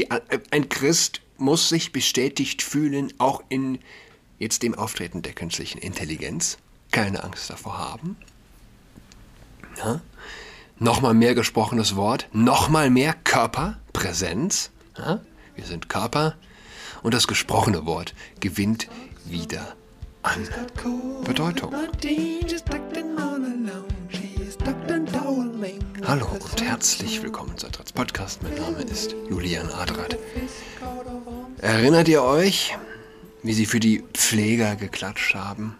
Die, ein Christ muss sich bestätigt fühlen, auch in jetzt dem Auftreten der künstlichen Intelligenz. Keine Angst davor haben. Ja? Nochmal mehr gesprochenes Wort, nochmal mehr Körperpräsenz. Ja? Wir sind Körper. Und das gesprochene Wort gewinnt wieder an Bedeutung. Hallo und herzlich willkommen zu Adrats Podcast. Mein Name ist Julian Adrat. Erinnert ihr euch, wie sie für die Pfleger geklatscht haben?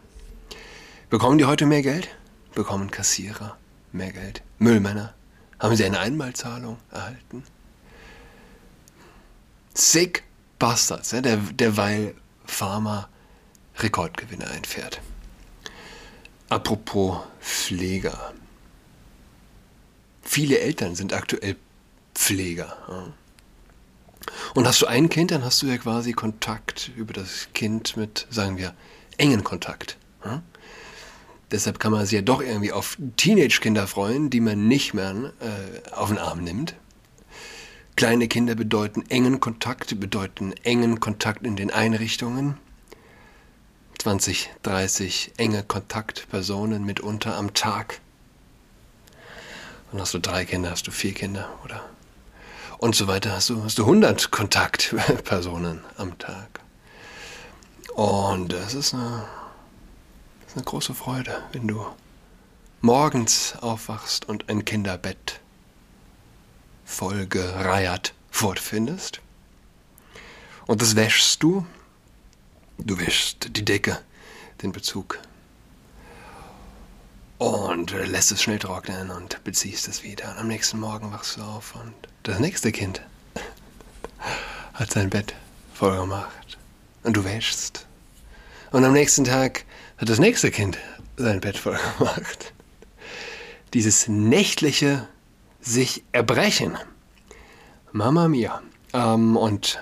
Bekommen die heute mehr Geld? Bekommen Kassierer mehr Geld? Müllmänner? Haben sie eine Einmalzahlung erhalten? Sick Bastards, ja, der, derweil Pharma Rekordgewinne einfährt. Apropos Pfleger. Viele Eltern sind aktuell Pfleger. Und hast du ein Kind, dann hast du ja quasi Kontakt über das Kind mit, sagen wir, engen Kontakt. Deshalb kann man sich ja doch irgendwie auf Teenage-Kinder freuen, die man nicht mehr äh, auf den Arm nimmt. Kleine Kinder bedeuten engen Kontakt, bedeuten engen Kontakt in den Einrichtungen. 20, 30 enge Kontaktpersonen mitunter am Tag. Und hast du drei Kinder, hast du vier Kinder oder und so weiter, hast du, hast du 100 Kontaktpersonen am Tag. Und das ist eine, das ist eine große Freude, wenn du morgens aufwachst und ein Kinderbett vollgereiert fortfindest. Und das wäschst du Du wischst die Decke, den Bezug und lässt es schnell trocknen und beziehst es wieder. Und am nächsten Morgen wachst du auf und das nächste Kind hat sein Bett voll gemacht und du wäschst. Und am nächsten Tag hat das nächste Kind sein Bett voll gemacht. Dieses nächtliche sich erbrechen. Mama mia. Ähm, und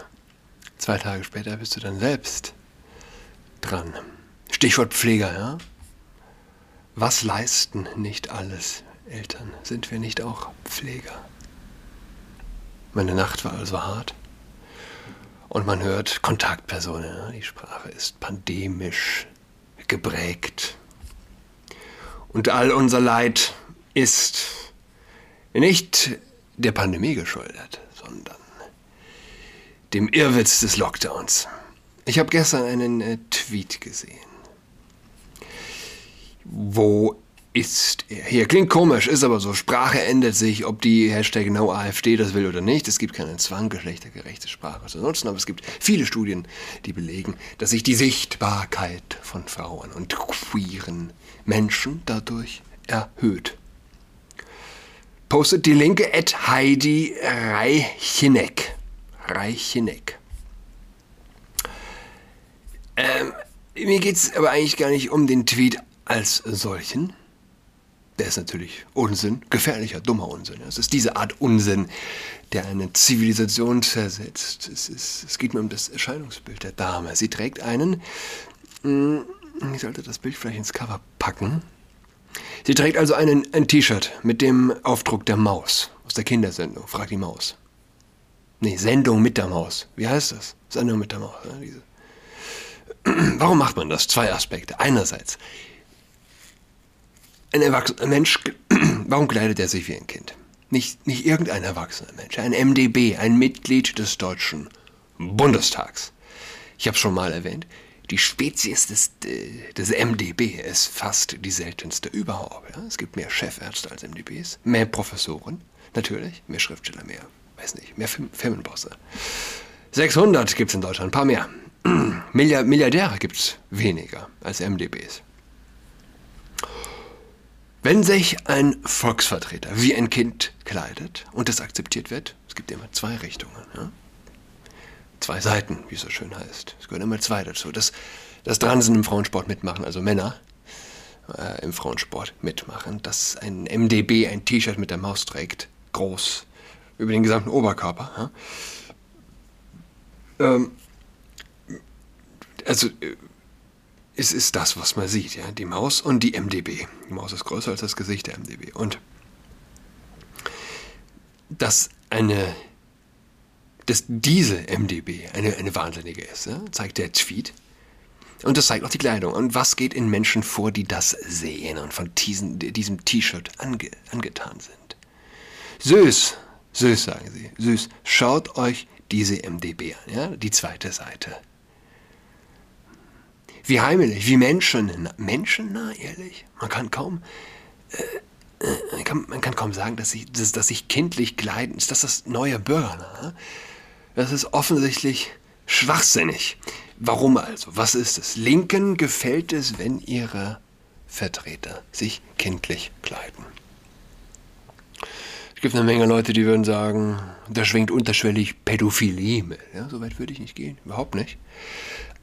zwei Tage später bist du dann selbst dran. Stichwort Pfleger, ja? Was leisten nicht alles Eltern? Sind wir nicht auch Pfleger? Meine Nacht war also hart. Und man hört Kontaktpersonen. Die Sprache ist pandemisch geprägt. Und all unser Leid ist nicht der Pandemie geschuldet, sondern dem Irrwitz des Lockdowns. Ich habe gestern einen äh, Tweet gesehen. Wo ist er? Hier klingt komisch, ist aber so. Sprache ändert sich, ob die Hashtag NoAfD das will oder nicht. Es gibt keinen Zwang, geschlechtergerechte Sprache zu nutzen, aber es gibt viele Studien, die belegen, dass sich die Sichtbarkeit von Frauen und queeren Menschen dadurch erhöht. Postet die Linke at Heidi Reicheneck. Reicheneck. Ähm, mir geht es aber eigentlich gar nicht um den Tweet als solchen. Der ist natürlich Unsinn, gefährlicher, dummer Unsinn. Es ist diese Art Unsinn, der eine Zivilisation zersetzt. Es, ist, es geht mir um das Erscheinungsbild der Dame. Sie trägt einen, hm, ich sollte das Bild vielleicht ins Cover packen. Sie trägt also einen, ein T-Shirt mit dem Aufdruck der Maus aus der Kindersendung. Frag die Maus. Nee, Sendung mit der Maus. Wie heißt das? Sendung mit der Maus. Ja, diese Warum macht man das? Zwei Aspekte. Einerseits, ein erwachsener Mensch, warum kleidet er sich wie ein Kind? Nicht, nicht irgendein erwachsener Mensch, ein MDB, ein Mitglied des Deutschen Bundestags. Ich habe schon mal erwähnt, die Spezies des, des MDB ist fast die seltenste überhaupt. Es gibt mehr Chefärzte als MDBs, mehr Professoren, natürlich, mehr Schriftsteller, mehr, weiß nicht, mehr Firmenbosse. 600 gibt es in Deutschland, ein paar mehr. Milliardäre gibt es weniger als MDBs. Wenn sich ein Volksvertreter wie ein Kind kleidet und das akzeptiert wird, es gibt immer zwei Richtungen, ja? zwei Seiten, wie es so schön heißt. Es gehören immer zwei dazu. Das, das Transen im Frauensport mitmachen, also Männer äh, im Frauensport mitmachen, dass ein MDB ein T-Shirt mit der Maus trägt, groß, über den gesamten Oberkörper. Ja? Ähm, also äh, es ist das, was man sieht, ja, die Maus und die MDB. Die Maus ist größer als das Gesicht der MDB. Und dass eine dass diese MDB eine, eine Wahnsinnige ist, ja? zeigt der Tweet. Und das zeigt auch die Kleidung. Und was geht in Menschen vor, die das sehen und von diesen, diesem T-Shirt ange, angetan sind? Süß, süß, sagen sie, süß. Schaut euch diese MDB an, ja? die zweite Seite. Wie heimelig, wie Menschen, menschennah, ehrlich. Man kann kaum, äh, äh, man, kann, man kann kaum sagen, dass sich dass, dass ich kindlich kleiden, ist das das neue Bürgernah? Das ist offensichtlich schwachsinnig. Warum also? Was ist es? Linken gefällt es, wenn ihre Vertreter sich kindlich kleiden. Es gibt eine Menge Leute, die würden sagen, da schwingt unterschwellig Pädophilie mit. Ja, so weit würde ich nicht gehen, überhaupt nicht.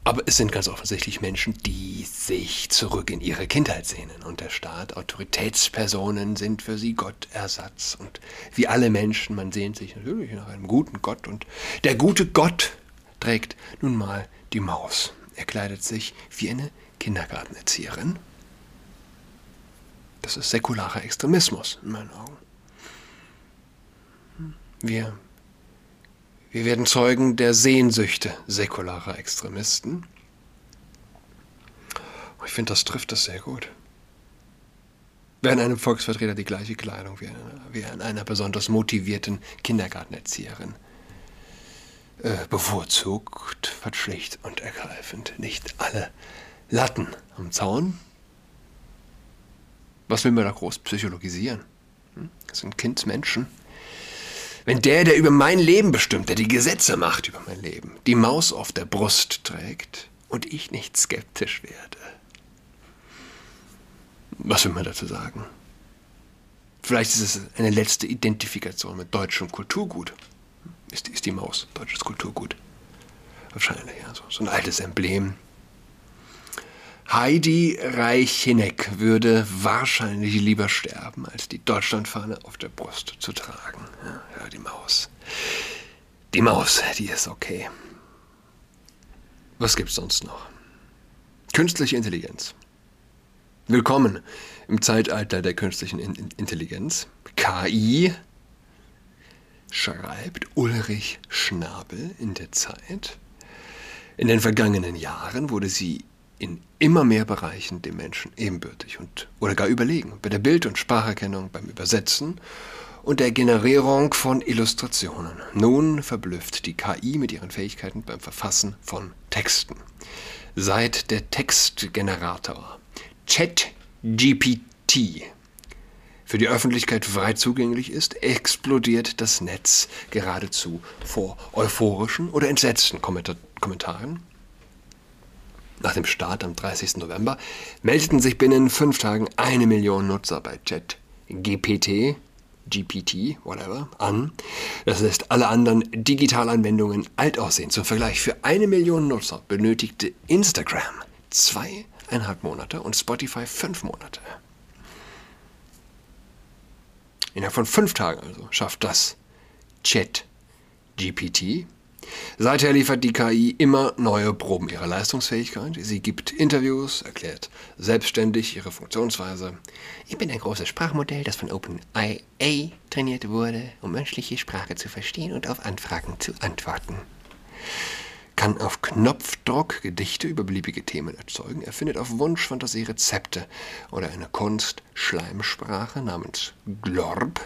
Aber es sind ganz offensichtlich Menschen, die sich zurück in ihre Kindheit sehnen. Und der Staat, Autoritätspersonen sind für sie Gottersatz. Und wie alle Menschen, man sehnt sich natürlich nach einem guten Gott. Und der gute Gott trägt nun mal die Maus. Er kleidet sich wie eine Kindergartenerzieherin. Das ist säkularer Extremismus in meinen Augen. Wir wir werden Zeugen der Sehnsüchte säkularer Extremisten. Ich finde, das trifft das sehr gut. Wer an einem Volksvertreter die gleiche Kleidung wie, wie einer besonders motivierten Kindergartenerzieherin äh, bevorzugt, hat schlicht und ergreifend nicht alle Latten am Zaun. Was will man da groß psychologisieren? Hm? Das sind Kindsmenschen. Wenn der, der über mein Leben bestimmt, der die Gesetze macht über mein Leben, die Maus auf der Brust trägt und ich nicht skeptisch werde, was will man dazu sagen? Vielleicht ist es eine letzte Identifikation mit deutschem Kulturgut. Ist, ist die Maus deutsches Kulturgut? Wahrscheinlich, ja. So, so ein altes Emblem Heidi Reicheneck würde wahrscheinlich lieber sterben, als die Deutschlandfahne auf der Brust zu tragen. Ja, die Maus. Die Maus, die ist okay. Was gibt's sonst noch? Künstliche Intelligenz. Willkommen im Zeitalter der künstlichen Intelligenz. KI schreibt Ulrich Schnabel in der Zeit. In den vergangenen Jahren wurde sie in immer mehr Bereichen dem Menschen ebenbürtig und oder gar überlegen. Bei der Bild- und Spracherkennung, beim Übersetzen und der Generierung von Illustrationen. Nun verblüfft die KI mit ihren Fähigkeiten beim Verfassen von Texten. Seit der Textgenerator ChatGPT für die Öffentlichkeit frei zugänglich ist, explodiert das Netz geradezu vor euphorischen oder entsetzten Kommentaren nach dem Start am 30. November meldeten sich binnen fünf Tagen eine Million Nutzer bei ChatGPT, GPT, whatever, an. Das lässt alle anderen Digitalanwendungen alt aussehen. Zum Vergleich, für eine Million Nutzer benötigte Instagram zweieinhalb Monate und Spotify fünf Monate. Innerhalb von fünf Tagen also schafft das ChatGPT Seither liefert die KI immer neue Proben ihrer Leistungsfähigkeit. Sie gibt Interviews, erklärt selbstständig ihre Funktionsweise. Ich bin ein großes Sprachmodell, das von OpenAI trainiert wurde, um menschliche Sprache zu verstehen und auf Anfragen zu antworten. Kann auf Knopfdruck Gedichte über beliebige Themen erzeugen, erfindet auf Wunsch Fantasie Rezepte oder eine Kunst-Schleimsprache namens Glorb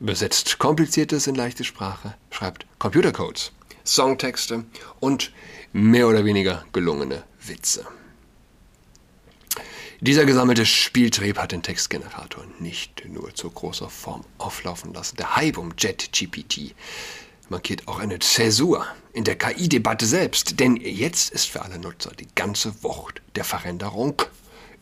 übersetzt Kompliziertes in leichte Sprache, schreibt Computercodes, Songtexte und mehr oder weniger gelungene Witze. Dieser gesammelte Spieltrieb hat den Textgenerator nicht nur zu großer Form auflaufen lassen. Der Hype um JetGPT markiert auch eine Zäsur in der KI-Debatte selbst, denn jetzt ist für alle Nutzer die ganze Wucht der Veränderung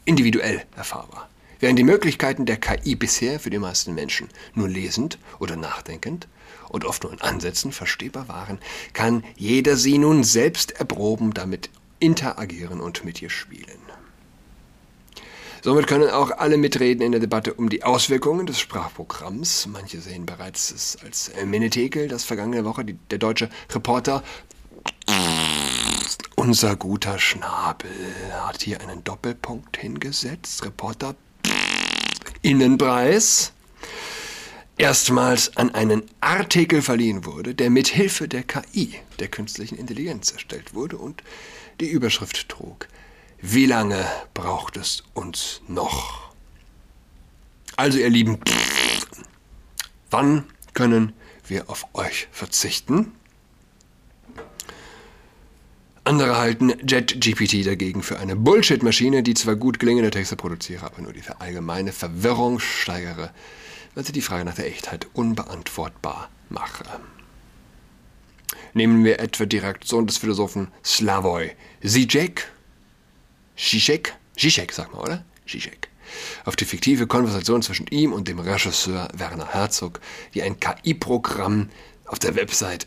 individuell erfahrbar. Während die Möglichkeiten der KI bisher für die meisten Menschen nur lesend oder nachdenkend und oft nur in Ansätzen verstehbar waren, kann jeder sie nun selbst erproben, damit interagieren und mit ihr spielen. Somit können auch alle mitreden in der Debatte um die Auswirkungen des Sprachprogramms. Manche sehen bereits es als Menetekel, das vergangene Woche die, der deutsche Reporter unser guter Schnabel hat hier einen Doppelpunkt hingesetzt. Reporter Innenpreis erstmals an einen Artikel verliehen wurde, der mit Hilfe der KI, der künstlichen Intelligenz, erstellt wurde und die Überschrift trug: Wie lange braucht es uns noch? Also, ihr Lieben, wann können wir auf euch verzichten? Andere halten JetGPT dagegen für eine Bullshit-Maschine, die zwar gut gelingende Texte produziere, aber nur die allgemeine Verwirrung steigere, weil sie die Frage nach der Echtheit unbeantwortbar mache. Nehmen wir etwa die Reaktion des Philosophen Slavoj Zizek, Zizek, Zizek, sag mal, oder? Zizek. Auf die fiktive Konversation zwischen ihm und dem Regisseur Werner Herzog, die ein KI-Programm auf der Website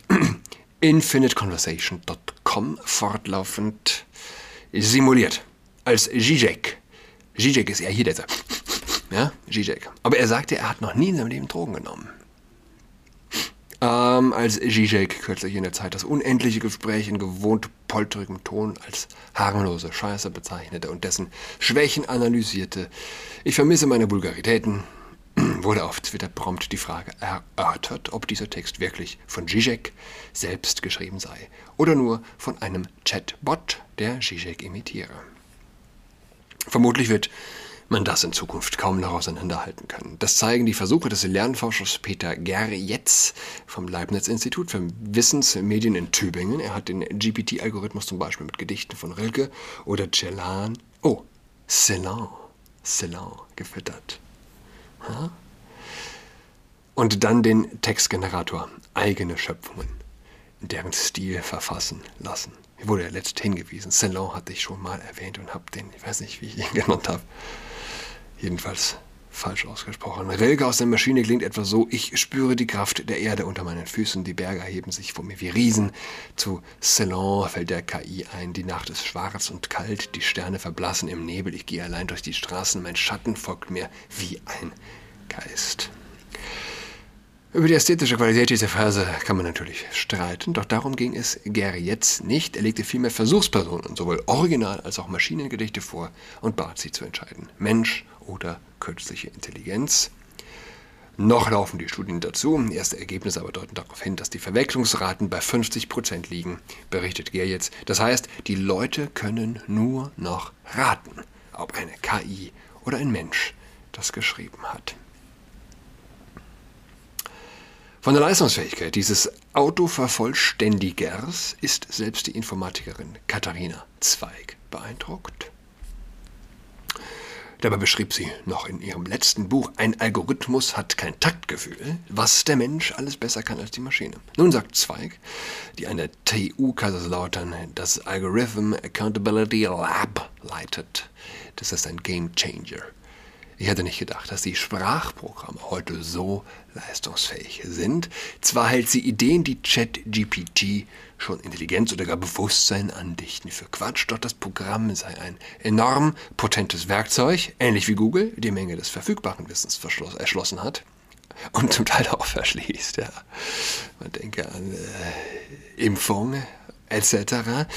infiniteconversation.com fortlaufend simuliert. Als Zizek. Zizek ist ja hier der. Ja, Zizek. Aber er sagte, er hat noch nie in seinem Leben Drogen genommen. Ähm, als Zizek kürzlich in der Zeit das unendliche Gespräch in gewohnt polterigem Ton als harmlose Scheiße bezeichnete und dessen Schwächen analysierte. Ich vermisse meine Vulgaritäten, wurde auf Twitter prompt die Frage erörtert, ob dieser Text wirklich von Zizek selbst geschrieben sei oder nur von einem Chatbot, der Zizek imitiere. Vermutlich wird man das in Zukunft kaum noch auseinanderhalten können. Das zeigen die Versuche des Lernforschers Peter Gerjetz vom Leibniz-Institut für Wissensmedien in Tübingen. Er hat den GPT-Algorithmus zum Beispiel mit Gedichten von Rilke oder Celan, oh, Celan, Celan gefüttert. Und dann den Textgenerator, eigene Schöpfungen, in deren Stil verfassen lassen. Hier wurde ja letzt hingewiesen. Celan hatte ich schon mal erwähnt und habe den, ich weiß nicht, wie ich ihn genannt habe, jedenfalls falsch ausgesprochen. Rilke aus der Maschine klingt etwa so, ich spüre die Kraft der Erde unter meinen Füßen, die Berge erheben sich vor mir wie Riesen. Zu Celan fällt der KI ein, die Nacht ist schwarz und kalt, die Sterne verblassen im Nebel, ich gehe allein durch die Straßen, mein Schatten folgt mir wie ein Geist. Über die ästhetische Qualität dieser Verse kann man natürlich streiten, doch darum ging es Gary jetzt nicht. Er legte vielmehr Versuchspersonen, sowohl Original- als auch Maschinengedichte vor und bat sie zu entscheiden. Mensch oder künstliche Intelligenz. Noch laufen die Studien dazu. Erste Ergebnisse aber deuten darauf hin, dass die Verwechslungsraten bei 50 Prozent liegen, berichtet Ger jetzt. Das heißt, die Leute können nur noch raten, ob eine KI oder ein Mensch das geschrieben hat. Von der Leistungsfähigkeit dieses Autovervollständigers ist selbst die Informatikerin Katharina Zweig beeindruckt. Dabei beschrieb sie noch in ihrem letzten Buch, ein Algorithmus hat kein Taktgefühl, was der Mensch alles besser kann als die Maschine. Nun sagt Zweig, die an der TU Kaiserslautern das Algorithm Accountability Lab leitet. Das ist ein Game Changer. Ich hätte nicht gedacht, dass die Sprachprogramme heute so leistungsfähig sind. Zwar hält sie Ideen, die ChatGPT schon Intelligenz oder gar Bewusstsein andichten, für Quatsch, doch das Programm sei ein enorm potentes Werkzeug, ähnlich wie Google die Menge des verfügbaren Wissens erschlossen hat und zum Teil auch verschließt. Ja. Man denke an äh, Impfung etc.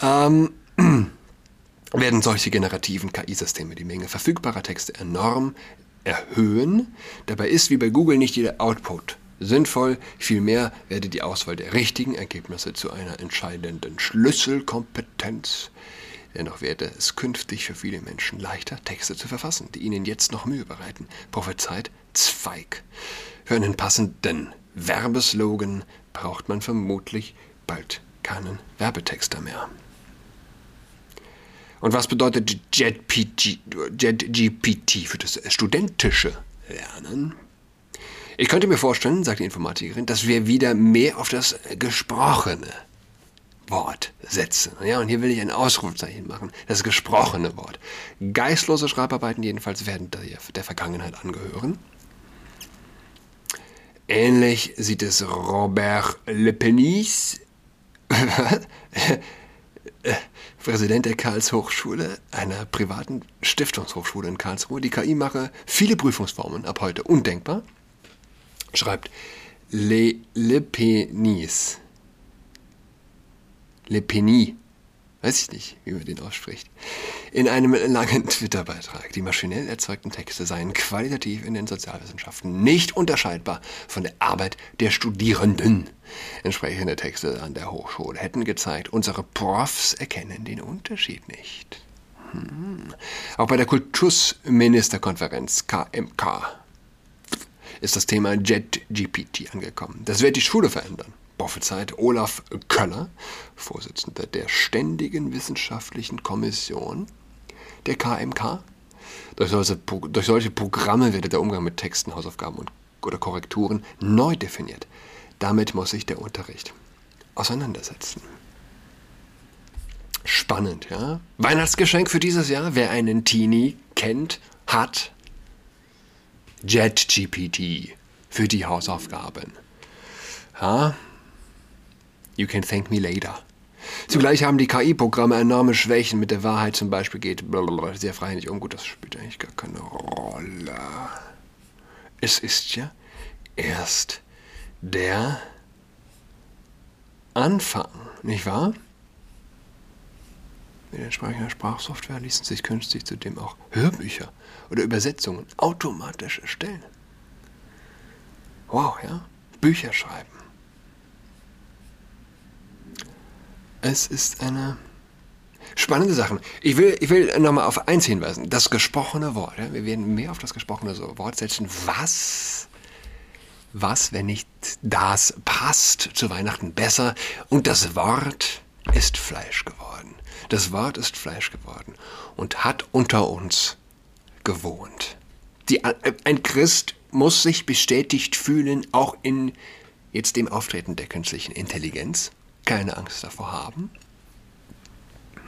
Ähm, werden solche generativen KI-Systeme die Menge verfügbarer Texte enorm erhöhen. Dabei ist wie bei Google nicht jeder Output sinnvoll, vielmehr werde die Auswahl der richtigen Ergebnisse zu einer entscheidenden Schlüsselkompetenz. Dennoch werde es künftig für viele Menschen leichter, Texte zu verfassen, die ihnen jetzt noch Mühe bereiten, prophezeit Zweig. Für einen passenden Werbeslogan braucht man vermutlich bald keinen Werbetexter mehr. Und was bedeutet JetGPT für das studentische Lernen? Ich könnte mir vorstellen, sagt die Informatikerin, dass wir wieder mehr auf das gesprochene Wort setzen. Ja, und hier will ich ein Ausrufzeichen machen. Das gesprochene Wort. Geistlose Schreibarbeiten jedenfalls werden der Vergangenheit angehören. Ähnlich sieht es Robert Le Penis Präsident der Karlshochschule, einer privaten Stiftungshochschule in Karlsruhe. Die KI mache viele Prüfungsformen ab heute undenkbar, schreibt Le, Le Penis. Le Penis. Weiß ich nicht, wie man den ausspricht. in einem langen Twitter-Beitrag, die maschinell erzeugten Texte seien qualitativ in den Sozialwissenschaften nicht unterscheidbar von der Arbeit der Studierenden. Entsprechende Texte an der Hochschule hätten gezeigt, unsere Profs erkennen den Unterschied nicht. Hm. Auch bei der Kultusministerkonferenz KMK ist das Thema JetGPT angekommen. Das wird die Schule verändern prophezeit Olaf Köller, Vorsitzender der Ständigen Wissenschaftlichen Kommission der KMK. Durch solche, durch solche Programme wird der Umgang mit Texten, Hausaufgaben und, oder Korrekturen neu definiert. Damit muss sich der Unterricht auseinandersetzen. Spannend, ja? Weihnachtsgeschenk für dieses Jahr, wer einen Teenie kennt, hat JetGPT für die Hausaufgaben. Ja, You can thank me later. Zugleich haben die KI-Programme enorme Schwächen. Mit der Wahrheit zum Beispiel geht blablabla, sehr freihändig um. Gut, das spielt eigentlich gar keine Rolle. Es ist ja erst der Anfang, nicht wahr? Mit entsprechender Sprachsoftware ließen sich künftig zudem auch Hörbücher oder Übersetzungen automatisch erstellen. Wow, ja? Bücher schreiben. Es ist eine spannende Sache. Ich will, ich will nochmal auf eins hinweisen. Das gesprochene Wort. Ja? Wir werden mehr auf das gesprochene Wort setzen. Was, was, wenn nicht das passt zu Weihnachten besser? Und das Wort ist Fleisch geworden. Das Wort ist Fleisch geworden und hat unter uns gewohnt. Die, ein Christ muss sich bestätigt fühlen, auch in jetzt dem Auftreten der künstlichen Intelligenz keine Angst davor haben.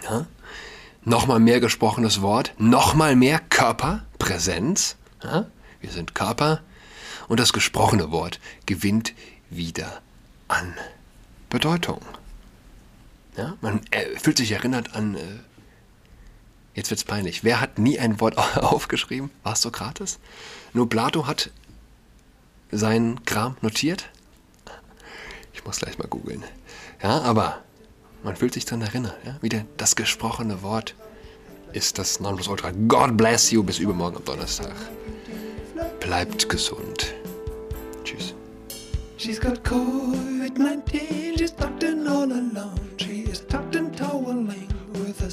Ja? Nochmal mehr gesprochenes Wort, nochmal mehr Körperpräsenz. Ja? Wir sind Körper und das gesprochene Wort gewinnt wieder an Bedeutung. Ja? Man äh, fühlt sich erinnert an, äh, jetzt wird's peinlich, wer hat nie ein Wort aufgeschrieben? War es Sokrates? Nur Plato hat seinen Kram notiert. Ich muss gleich mal googeln. Ja, aber man fühlt sich daran erinnert. Ja? Wieder das gesprochene Wort ist das Nonplusultra. God bless you. Bis übermorgen am Donnerstag. Bleibt gesund. Tschüss. She's got COVID-19, she's in all alone.